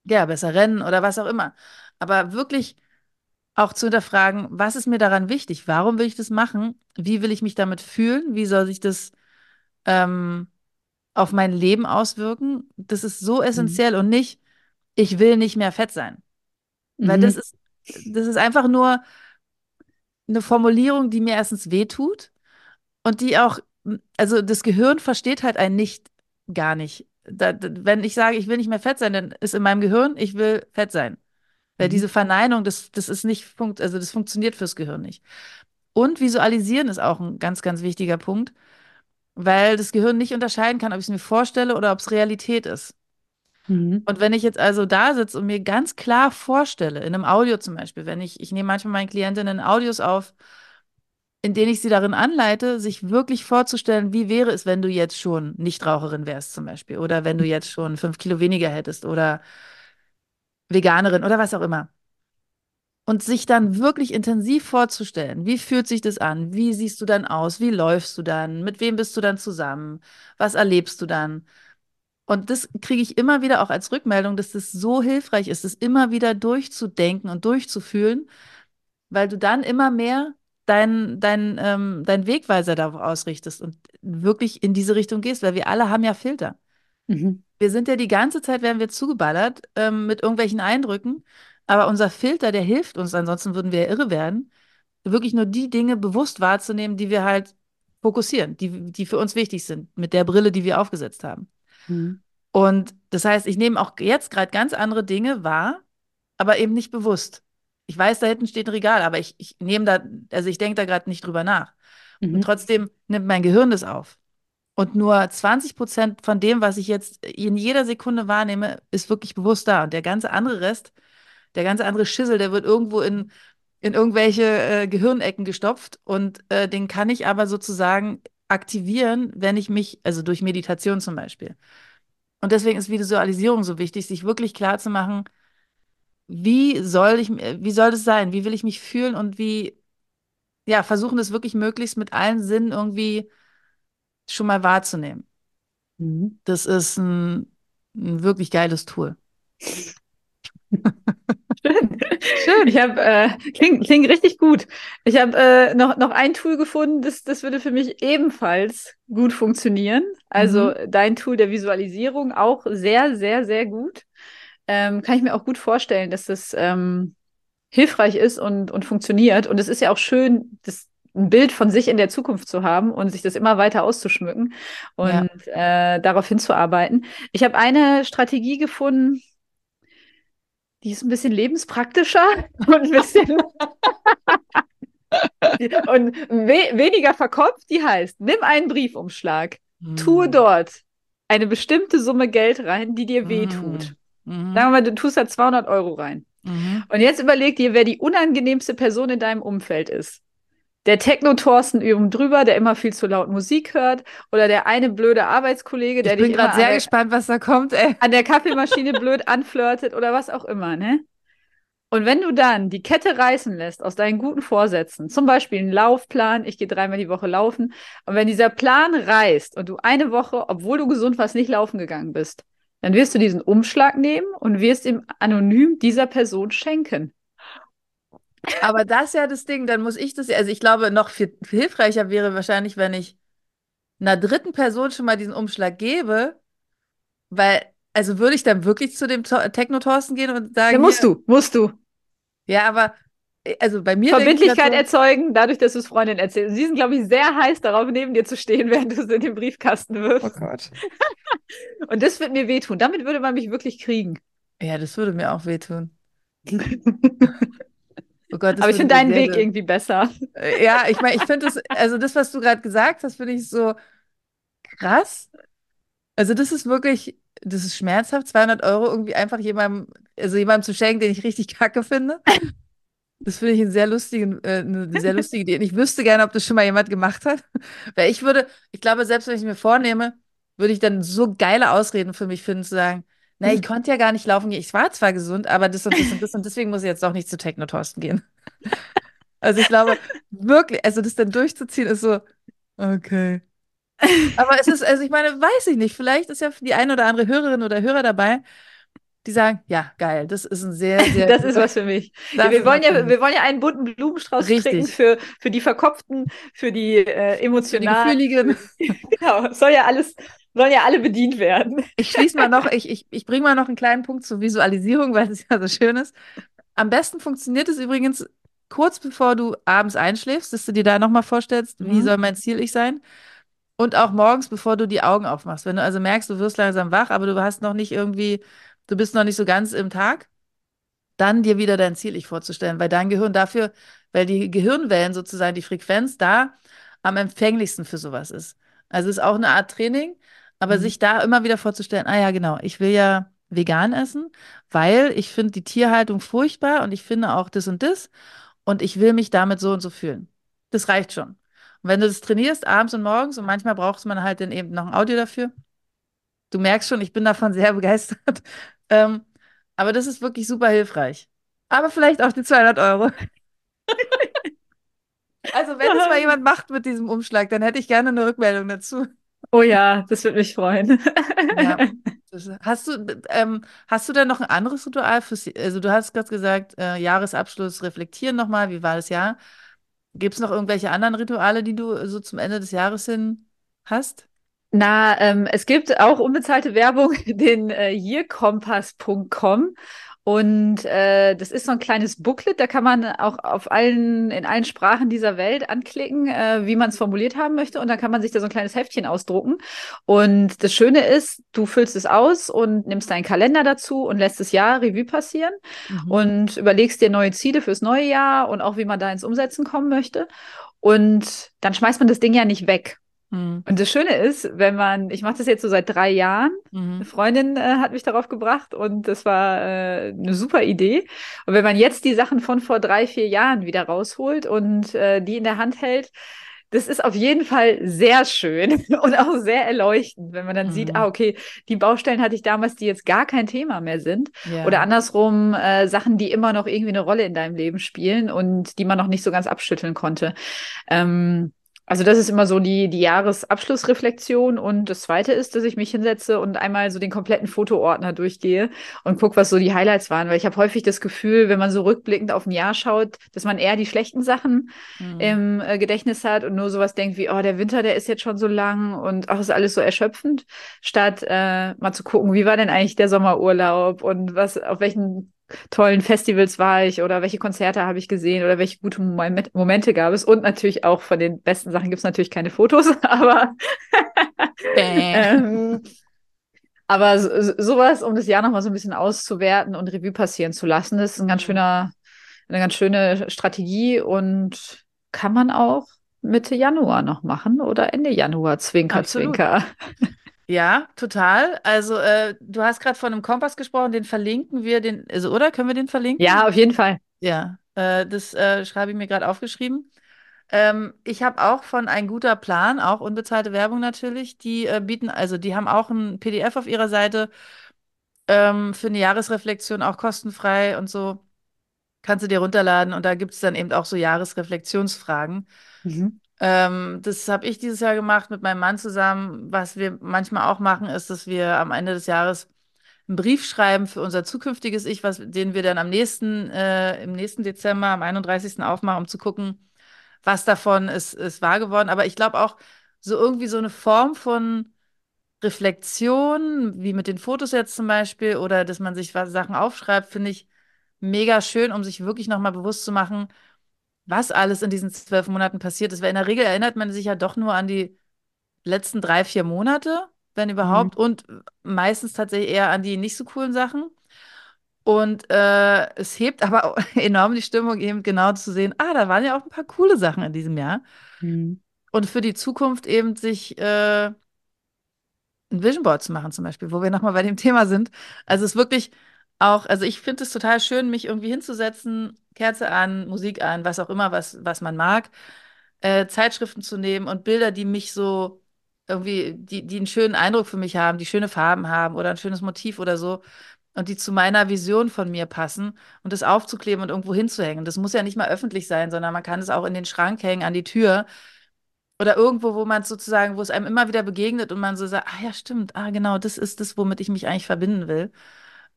ja, besser rennen oder was auch immer. Aber wirklich auch zu hinterfragen, was ist mir daran wichtig? Warum will ich das machen? Wie will ich mich damit fühlen? Wie soll sich das ähm, auf mein Leben auswirken? Das ist so Mhm. essentiell und nicht, ich will nicht mehr fett sein. Weil das Mhm. ist, das ist einfach nur eine Formulierung, die mir erstens wehtut und die auch, also das Gehirn versteht halt einen nicht gar nicht. Da, wenn ich sage, ich will nicht mehr fett sein, dann ist in meinem Gehirn, ich will fett sein. Weil Mhm. diese Verneinung, das, das ist nicht, funkt, also das funktioniert fürs Gehirn nicht. Und visualisieren ist auch ein ganz, ganz wichtiger Punkt, weil das Gehirn nicht unterscheiden kann, ob ich es mir vorstelle oder ob es Realität ist. Mhm. Und wenn ich jetzt also da sitze und mir ganz klar vorstelle, in einem Audio zum Beispiel, wenn ich, ich nehme manchmal meinen Klientinnen Audios auf, in denen ich sie darin anleite, sich wirklich vorzustellen, wie wäre es, wenn du jetzt schon Nichtraucherin wärst zum Beispiel, oder wenn du jetzt schon fünf Kilo weniger hättest oder Veganerin oder was auch immer. und sich dann wirklich intensiv vorzustellen, wie fühlt sich das an? Wie siehst du dann aus? Wie läufst du dann? Mit wem bist du dann zusammen? Was erlebst du dann? Und das kriege ich immer wieder auch als Rückmeldung, dass das so hilfreich ist, das immer wieder durchzudenken und durchzufühlen, weil du dann immer mehr deinen dein, ähm, dein Wegweiser darauf ausrichtest und wirklich in diese Richtung gehst, weil wir alle haben ja Filter. Mhm. Wir sind ja die ganze Zeit, werden wir zugeballert ähm, mit irgendwelchen Eindrücken, aber unser Filter, der hilft uns, ansonsten würden wir ja irre werden, wirklich nur die Dinge bewusst wahrzunehmen, die wir halt fokussieren, die, die für uns wichtig sind, mit der Brille, die wir aufgesetzt haben. Mhm. Und das heißt, ich nehme auch jetzt gerade ganz andere Dinge wahr, aber eben nicht bewusst. Ich weiß, da hinten steht ein Regal, aber ich, ich nehme da, also ich denke da gerade nicht drüber nach. Mhm. Und trotzdem nimmt mein Gehirn das auf. Und nur 20 Prozent von dem, was ich jetzt in jeder Sekunde wahrnehme, ist wirklich bewusst da. Und der ganze andere Rest, der ganze andere Schissel, der wird irgendwo in, in irgendwelche äh, Gehirnecken gestopft. Und äh, den kann ich aber sozusagen aktivieren, wenn ich mich, also durch Meditation zum Beispiel. Und deswegen ist Visualisierung so wichtig, sich wirklich klar zu machen, wie soll ich, wie soll das sein? Wie will ich mich fühlen und wie, ja, versuchen das wirklich möglichst mit allen Sinnen irgendwie schon mal wahrzunehmen. Mhm. Das ist ein, ein wirklich geiles Tool. Schön. Schön. Ich habe, äh, klingt, klingt richtig gut. Ich habe äh, noch, noch ein Tool gefunden, das, das würde für mich ebenfalls gut funktionieren. Also Mhm. dein Tool der Visualisierung auch sehr, sehr, sehr gut. Ähm, kann ich mir auch gut vorstellen, dass das ähm, hilfreich ist und, und funktioniert. Und es ist ja auch schön, das ein Bild von sich in der Zukunft zu haben und sich das immer weiter auszuschmücken und äh, darauf hinzuarbeiten. Ich habe eine Strategie gefunden, die ist ein bisschen lebenspraktischer und ein bisschen und we weniger verkopft. Die heißt, nimm einen Briefumschlag, tue Mhm. dort eine bestimmte Summe Geld rein, die dir wehtut. Mhm. Sagen wir mal, du tust da 200 Euro rein. Mhm. Und jetzt überleg dir, wer die unangenehmste Person in deinem Umfeld ist. Der Techno-Thorsten üben drüber, der immer viel zu laut Musik hört, oder der eine blöde Arbeitskollege, der Ich bin dich immer gerade sehr der, gespannt, was da kommt, ey. an der Kaffeemaschine blöd anflirtet oder was auch immer, ne? Und wenn du dann die Kette reißen lässt aus deinen guten Vorsätzen, zum Beispiel einen Laufplan, ich gehe dreimal die Woche laufen, und wenn dieser Plan reißt und du eine Woche, obwohl du gesund warst, nicht laufen gegangen bist, dann wirst du diesen Umschlag nehmen und wirst ihm anonym dieser Person schenken. Aber das ist ja das Ding, dann muss ich das, also ich glaube, noch viel, viel hilfreicher wäre wahrscheinlich, wenn ich einer dritten Person schon mal diesen Umschlag gebe, weil, also würde ich dann wirklich zu dem Techno-Thorsten gehen und sagen, Ja, musst du, musst du. ja, aber, also bei mir Verbindlichkeit grad erzeugen, dadurch, dass du es Freundin erzählst. Und sie sind, glaube ich, sehr heiß darauf, neben dir zu stehen, während du es in den Briefkasten wirfst. oh Gott. Und das wird mir wehtun. Damit würde man mich wirklich kriegen. Ja, das würde mir auch wehtun. Oh Gott, Aber ich finde deinen Weg irgendwie besser. Äh, Ja, ich meine, ich finde das, also das, was du gerade gesagt hast, finde ich so krass. Also das ist wirklich, das ist schmerzhaft, 200 Euro irgendwie einfach jemandem, also jemandem zu schenken, den ich richtig kacke finde. Das finde ich einen sehr lustigen, äh, eine sehr lustige Idee. Und ich wüsste gerne, ob das schon mal jemand gemacht hat. Weil ich würde, ich glaube, selbst wenn ich es mir vornehme, würde ich dann so geile Ausreden für mich finden, zu sagen, na, ich konnte ja gar nicht laufen gehen. Ich war zwar gesund, aber das und das und das und deswegen muss ich jetzt doch nicht zu Techno-Thorsten gehen. Also ich glaube, wirklich, also das dann durchzuziehen, ist so, okay. Aber es ist, also ich meine, weiß ich nicht, vielleicht ist ja die eine oder andere Hörerin oder Hörer dabei, die sagen, ja, geil, das ist ein sehr, sehr Das ist was für mich. Ja, wir, wollen ja, mich. wir wollen ja einen bunten Blumenstrauß Richtig. für, für die Verkopften, für die äh, für die emotionalen. Gefühligen. Genau, soll ja alles, sollen ja alle bedient werden. Ich schließe mal noch, ich, ich, ich bringe mal noch einen kleinen Punkt zur Visualisierung, weil es ja so schön ist. Am besten funktioniert es übrigens kurz bevor du abends einschläfst, dass du dir da nochmal vorstellst, wie Mhm. soll mein Ziel ich sein? Und auch morgens, bevor du die Augen aufmachst. Wenn du also merkst, du wirst langsam wach, aber du hast noch nicht irgendwie, du bist noch nicht so ganz im Tag, dann dir wieder dein Ziel ich vorzustellen, weil dein Gehirn dafür, weil die Gehirnwellen sozusagen, die Frequenz da am empfänglichsten für sowas ist. Also es ist auch eine Art Training, aber Mhm. sich da immer wieder vorzustellen, ah ja, genau, ich will ja vegan essen, weil ich finde die Tierhaltung furchtbar und ich finde auch das und das und ich will mich damit so und so fühlen. Das reicht schon. Und wenn du das trainierst, abends und morgens, und manchmal braucht man halt dann eben noch ein Audio dafür, du merkst schon, ich bin davon sehr begeistert. Ähm, aber das ist wirklich super hilfreich. Aber vielleicht auch die 200 Euro. Also, wenn es mal jemand macht mit diesem Umschlag, dann hätte ich gerne eine Rückmeldung dazu. Oh ja, das würde mich freuen. Ja. Hast du, ähm, hast du denn noch ein anderes Ritual fürs, also du hast gerade gesagt, äh, Jahresabschluss reflektieren nochmal, wie war das Jahr? Gibt es noch irgendwelche anderen Rituale, die du so zum Ende des Jahres hin hast? Na, ähm, es gibt auch unbezahlte Werbung, den äh, yearkompass.com. Und äh, das ist so ein kleines Booklet, da kann man auch auf allen, in allen Sprachen dieser Welt anklicken, äh, wie man es formuliert haben möchte. Und dann kann man sich da so ein kleines Heftchen ausdrucken. Und das Schöne ist, du füllst es aus und nimmst deinen Kalender dazu und lässt das Jahr Revue passieren Mhm. und überlegst dir neue Ziele fürs neue Jahr und auch, wie man da ins Umsetzen kommen möchte. Und dann schmeißt man das Ding ja nicht weg. Mhm. Und das Schöne ist, wenn man, ich mache das jetzt so seit drei Jahren, eine Mhm. Freundin äh, hat mich darauf gebracht und das war äh, eine super Idee. Und wenn man jetzt die Sachen von vor drei, vier Jahren wieder rausholt und äh, die in der Hand hält, das ist auf jeden Fall sehr schön und auch sehr erleuchtend, wenn man dann sieht, Mhm. ah, okay, die Baustellen hatte ich damals, die jetzt gar kein Thema mehr sind. Ja. Oder andersrum, äh, Sachen, die immer noch irgendwie eine Rolle in deinem Leben spielen und die man noch nicht so ganz abschütteln konnte. Ähm, also das ist immer so die, die Jahresabschlussreflexion. Und das Zweite ist, dass ich mich hinsetze und einmal so den kompletten Fotoordner durchgehe und gucke, was so die Highlights waren. Weil ich habe häufig das Gefühl, wenn man so rückblickend auf ein Jahr schaut, dass man eher die schlechten Sachen Mhm. im äh, Gedächtnis hat und nur sowas denkt wie, oh, der Winter, der ist jetzt schon so lang und ach, ist alles so erschöpfend, statt äh, mal zu gucken, wie war denn eigentlich der Sommerurlaub und was, auf welchen tollen Festivals war ich oder welche Konzerte habe ich gesehen oder welche gute Momen- Momente gab es. Und natürlich auch von den besten Sachen gibt es natürlich keine Fotos, aber ähm, aber so, so- sowas, um das Jahr nochmal so ein bisschen auszuwerten und Revue passieren zu lassen, ist ein ganz Mhm. schöner, eine ganz schöne Strategie und kann man auch Mitte Januar noch machen oder Ende Januar, Zwinker, Absolut. Zwinker. Ja, total. Also, äh, du hast gerade von einem Kompass gesprochen, den verlinken wir, den, also, oder? Können wir den verlinken? Ja, auf jeden Fall. Ja, äh, das äh, schreibe ich mir gerade aufgeschrieben. Ähm, ich habe auch von Ein guter Plan, auch unbezahlte Werbung natürlich, die äh, bieten, also die haben auch ein PDF auf ihrer Seite ähm, für eine Jahresreflexion, auch kostenfrei und so. Kannst du dir runterladen und da gibt es dann eben auch so Jahresreflexionsfragen. Mhm. Ähm, das habe ich dieses Jahr gemacht mit meinem Mann zusammen. Was wir manchmal auch machen, ist, dass wir am Ende des Jahres einen Brief schreiben für unser zukünftiges Ich, was, den wir dann am nächsten, äh, im nächsten Dezember, am 31. aufmachen, um zu gucken, was davon ist, ist wahr geworden. Aber ich glaube auch, so irgendwie so eine Form von Reflexion, wie mit den Fotos jetzt zum Beispiel, oder dass man sich Sachen aufschreibt, finde ich mega schön, um sich wirklich nochmal bewusst zu machen, was alles in diesen zwölf Monaten passiert ist. Weil in der Regel erinnert man sich ja doch nur an die letzten drei, vier Monate, wenn überhaupt, und meistens tatsächlich eher an die nicht so coolen Sachen. Und äh, es hebt aber enorm die Stimmung, eben genau zu sehen, ah, da waren ja auch ein paar coole Sachen in diesem Jahr. Mhm. Und für die Zukunft eben sich äh, ein Vision Board zu machen, zum Beispiel, wo wir nochmal bei dem Thema sind. Also es ist wirklich auch, also ich finde es total schön, mich irgendwie hinzusetzen, Kerze an, Musik an, was auch immer, was, was man mag, äh, Zeitschriften zu nehmen und Bilder, die mich so irgendwie, die, die einen schönen Eindruck für mich haben, die schöne Farben haben oder ein schönes Motiv oder so und die zu meiner Vision von mir passen und das aufzukleben und irgendwo hinzuhängen. Das muss ja nicht mal öffentlich sein, sondern man kann es auch in den Schrank hängen, an die Tür oder irgendwo, wo man es sozusagen, wo es einem immer wieder begegnet und man so sagt, ah ja, stimmt, ah genau, das ist das, womit ich mich eigentlich verbinden will.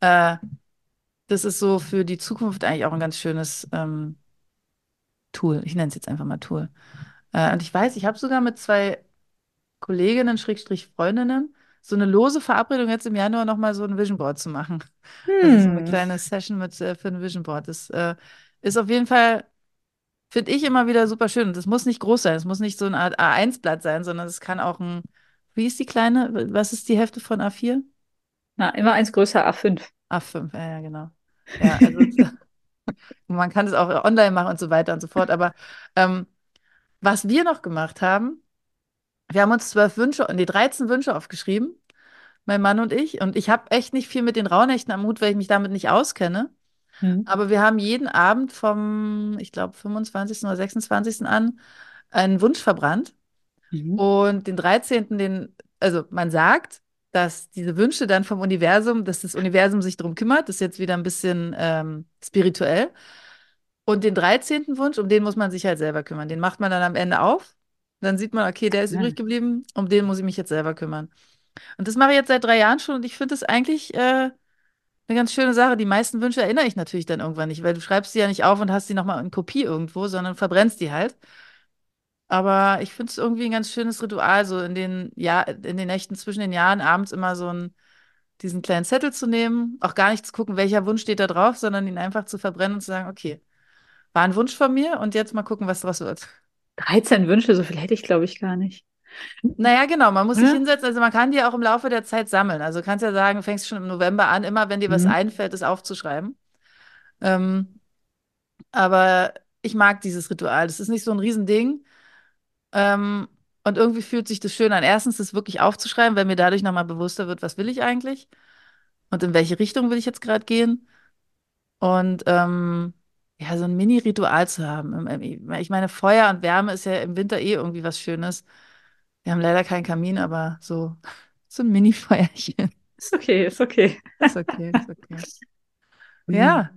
Äh, das ist so für die Zukunft eigentlich auch ein ganz schönes ähm, Tool. Ich nenne es jetzt einfach mal Tool. Äh, und ich weiß, ich habe sogar mit zwei Kolleginnen, Schrägstrich Freundinnen, so eine lose Verabredung jetzt im Januar nochmal so ein Vision Board zu machen. Also so eine Hm. kleine Session mit äh, für ein Vision Board. Das äh, ist auf jeden Fall, finde ich, immer wieder super schön. Und das muss nicht groß sein, es muss nicht so eine Art A1-Blatt sein, sondern es kann auch ein, wie ist die kleine, was ist die Hälfte von A4? Na, immer eins größer, A5. A5, ja, ja, genau. Ja, also man kann es auch online machen und so weiter und so fort. Aber ähm, was wir noch gemacht haben, wir haben uns zwölf Wünsche, nee, 13 Wünsche aufgeschrieben, mein Mann und ich. Und ich habe echt nicht viel mit den Rauhnächten am Hut, weil ich mich damit nicht auskenne. Mhm. Aber wir haben jeden Abend vom, ich glaube, 25. oder 26. an einen Wunsch verbrannt. Mhm. Und den 13., den, also man sagt, dass diese Wünsche dann vom Universum, dass das Universum sich darum kümmert, das ist jetzt wieder ein bisschen ähm, spirituell. Und den 13. Wunsch, um den muss man sich halt selber kümmern. Den macht man dann am Ende auf. Dann sieht man, okay, der ist Ja. übrig geblieben, um den muss ich mich jetzt selber kümmern. Und das mache ich jetzt seit drei Jahren schon und ich finde es eigentlich äh, eine ganz schöne Sache. Die meisten Wünsche erinnere ich natürlich dann irgendwann nicht, weil du schreibst sie ja nicht auf und hast sie nochmal in Kopie irgendwo, sondern verbrennst die halt. Aber ich finde es irgendwie ein ganz schönes Ritual, so in den, ja, in den Nächten zwischen den Jahren abends immer so einen, diesen kleinen Zettel zu nehmen, auch gar nicht zu gucken, welcher Wunsch steht da drauf, sondern ihn einfach zu verbrennen und zu sagen, okay, war ein Wunsch von mir und jetzt mal gucken, was draus wird. 13 Wünsche, so viel hätte ich, glaube ich, gar nicht. Naja, genau, man muss sich Ja. hinsetzen, also man kann die auch im Laufe der Zeit sammeln. Also du kannst ja sagen, fängst schon im November an, immer wenn dir was Mhm. einfällt, es aufzuschreiben. Ähm, aber ich mag dieses Ritual. Das ist nicht so ein Riesending. Ähm, und irgendwie fühlt sich das schön an. Erstens, das wirklich aufzuschreiben, weil mir dadurch nochmal bewusster wird, was will ich eigentlich und in welche Richtung will ich jetzt gerade gehen. Und ähm, ja, so ein Mini-Ritual zu haben. Im- im- Ich meine, Feuer und Wärme ist ja im Winter eh irgendwie was Schönes. Wir haben leider keinen Kamin, aber so, so ein Mini-Feuerchen. Ist okay, ist okay. Ist okay, ist okay. Ja,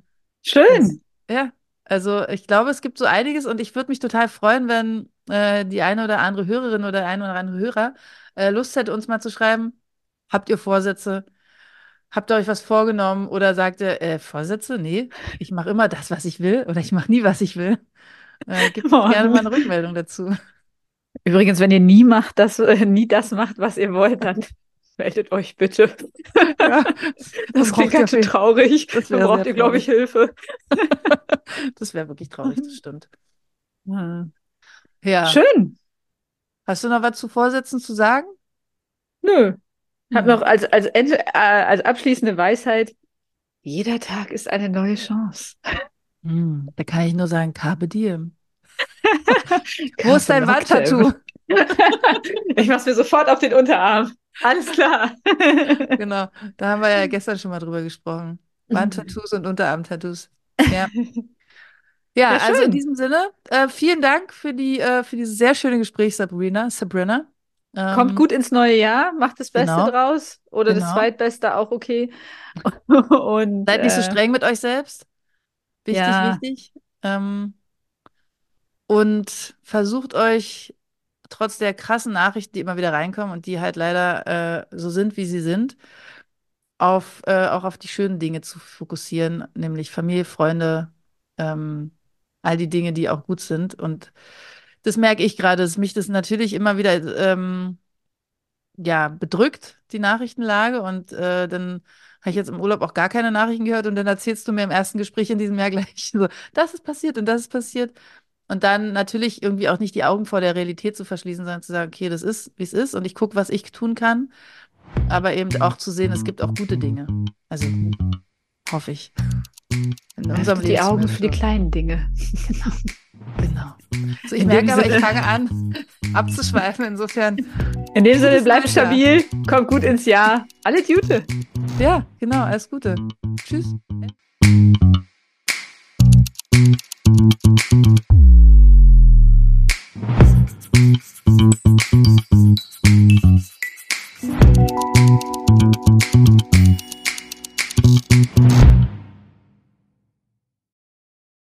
Schön. ja. Also ich glaube, es gibt so einiges und ich würde mich total freuen, wenn äh, die eine oder andere Hörerin oder der eine oder andere Hörer äh, Lust hätte, uns mal zu schreiben, habt ihr Vorsätze? Habt ihr euch was vorgenommen oder sagt ihr, äh, Vorsätze? Nee, ich mache immer das, was ich will oder ich mache nie, was ich will. Äh, uns Oh. gerne mal eine Rückmeldung dazu. Übrigens, wenn ihr nie macht, das, äh, nie das macht, was ihr wollt, dann meldet euch bitte. Ja, Das klingt braucht ganz schön traurig. das Da braucht ihr, glaube ich, Hilfe. Das wäre wirklich traurig, das stimmt. Ja. Ja. Schön. Hast du noch was zu Vorsätzen zu sagen? Nö. Hab Hm. noch als, als, Ende, äh, als abschließende Weisheit, jeder Tag ist eine neue Chance. Hm, da kann ich nur sagen, Carpe Diem. Wo ist dein Wandtattoo? Ich mach's mir sofort auf den Unterarm. Alles klar. Genau, da haben wir ja gestern schon mal drüber gesprochen. Wandtattoos und Unterarmtattoos. Ja. Ja, Ja, also in schön. diesem Sinne, äh, vielen Dank für die, äh, für dieses sehr schöne Gespräch, Sabrina. Sabrina. Kommt Ähm, gut ins neue Jahr, macht das Beste Genau. draus oder das Genau. Zweitbeste auch okay. Und Seid nicht so äh, streng mit euch selbst. Wichtig, Ja. wichtig. Ähm, und versucht euch trotz der krassen Nachrichten, die immer wieder reinkommen und die halt leider äh, so sind, wie sie sind, auf, äh, auch auf die schönen Dinge zu fokussieren, nämlich Familie, Freunde, ähm, all die Dinge, die auch gut sind. Und das merke ich gerade, dass mich das natürlich immer wieder ähm, ja, bedrückt, die Nachrichtenlage. Und äh, dann habe ich jetzt im Urlaub auch gar keine Nachrichten gehört und dann erzählst du mir im ersten Gespräch in diesem Jahr gleich so, das ist passiert und das ist passiert. Und dann natürlich irgendwie auch nicht die Augen vor der Realität zu verschließen, sondern zu sagen, okay, das ist, wie es ist und ich gucke, was ich tun kann. Aber eben auch zu sehen, es gibt auch gute Dinge. Also hoffe ich. In unserem die Augen für die kleinen Dinge. Genau. genau. So, ich in merke aber, Sinne. ich fange an, abzuschweifen. Insofern. In dem Sinne, bleibt stabil, kommt gut ins Jahr. Alles Gute. Ja, genau, alles Gute. Tschüss.